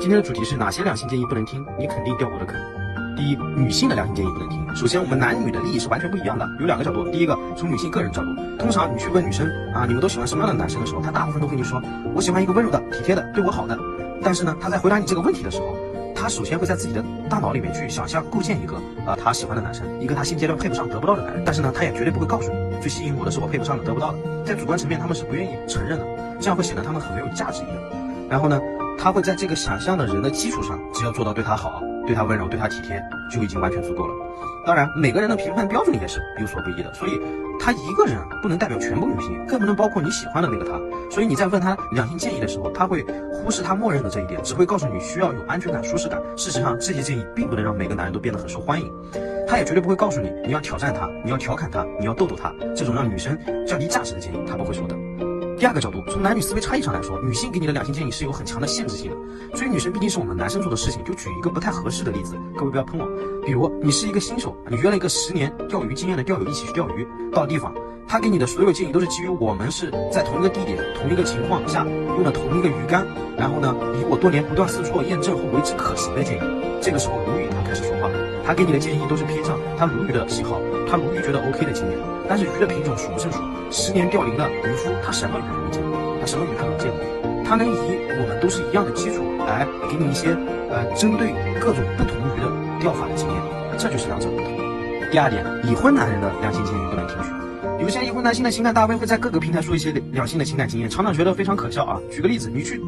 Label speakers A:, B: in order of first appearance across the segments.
A: 今天的主题是哪些两性建议不能听？你肯定掉我的坑。第一，女性的两性建议不能听。首先，我们男女的利益是完全不一样的，有两个角度。第一个，从女性个人角度，通常你去问女生啊，你们都喜欢什么样的男生的时候，她大部分都跟你说，我喜欢一个温柔的、体贴的、对我好的。但是呢，她在回答你这个问题的时候，她首先会在自己的大脑里面去想象构建一个啊她喜欢的男生，一个她现阶段配不上、得不到的男人。但是呢，她也绝对不会告诉你，最吸引我的是我配不上的、得不到的。在主观层面，他们是不愿意承认的，这样会显得他们很没有价值一样。然后呢？他会在这个想象的人的基础上，只要做到对他好，对他温柔，对他体贴，就已经完全足够了。当然，每个人的评判标准也是有所不一的，所以他一个人不能代表全部女性，更不能包括你喜欢的那个他。所以你在问他两性建议的时候，他会忽视他默认的这一点，只会告诉你需要有安全感、舒适感。事实上，这些建议并不能让每个男人都变得很受欢迎。他也绝对不会告诉你你要挑战他，你要调侃他，你要逗逗他，这种让女生降低价值的建议，他不会说的。第二个角度，从男女思维差异上来说，女性给你的两性建议是有很强的限制性的。追女生毕竟是我们男生做的事情，就举一个不太合适的例子，各位不要喷我。比如你是一个新手，你约了一个十年钓鱼经验的钓友一起去钓鱼，到地方，他给你的所有建议都是基于我们是在同一个地点、同一个情况下用的同一个鱼竿，然后呢，以我多年不断试错验证后为之可行的建议。这个时候鲈鱼他开始说话，他给你的建议都是偏向他鲈鱼的喜好，他鲈鱼觉得 OK 的经验，但是鱼的品种数不胜数。十年钓龄的渔夫，他什么鱼都没见过，他什么鱼他能见过，他能以我们都是一样的基础来给你一些呃针对各种不同鱼的钓法的经验，这就是两者不同。第二点，已婚男人的良心建议不能听取。有些已婚男性的情感大 V 会在各个平台说一些两性的情感经验，常常觉得非常可笑啊。举个例子，你去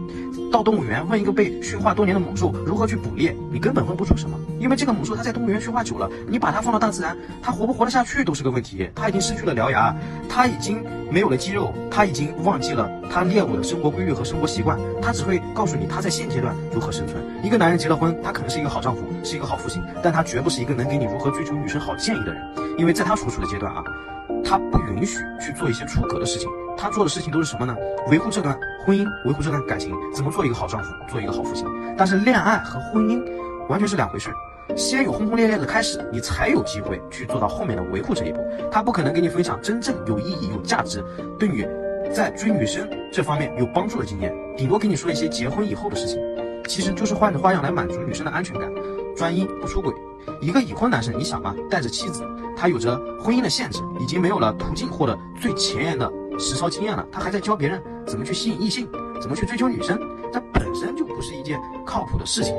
A: 到动物园问一个被驯化多年的猛兽如何去捕猎，你根本问不出什么，因为这个猛兽它在动物园驯化久了，你把它放到大自然，它活不活得下去都是个问题。它已经失去了獠牙，它已经没有了肌肉，它已经忘记了它猎物的生活规律和生活习惯，它只会告诉你它在现阶段如何生存。一个男人结了婚，他可能是一个好丈夫，是一个好父亲，但他绝不是一个能给你如何追求女生好建议的人，因为在他所处的阶段啊。他不允许去做一些出格的事情，他做的事情都是什么呢？维护这段婚姻，维护这段感情，怎么做一个好丈夫，做一个好父亲。但是恋爱和婚姻完全是两回事，先有轰轰烈烈的开始，你才有机会去做到后面的维护这一步。他不可能给你分享真正有意义、有价值，对你在追女生这方面有帮助的经验，顶多给你说一些结婚以后的事情，其实就是换着花样来满足女生的安全感，专一不出轨。一个已婚男生，你想嘛，带着妻子。他有着婚姻的限制，已经没有了途径获得最前沿的实操经验了。他还在教别人怎么去吸引异性，怎么去追求女生，这本身就不是一件靠谱的事情。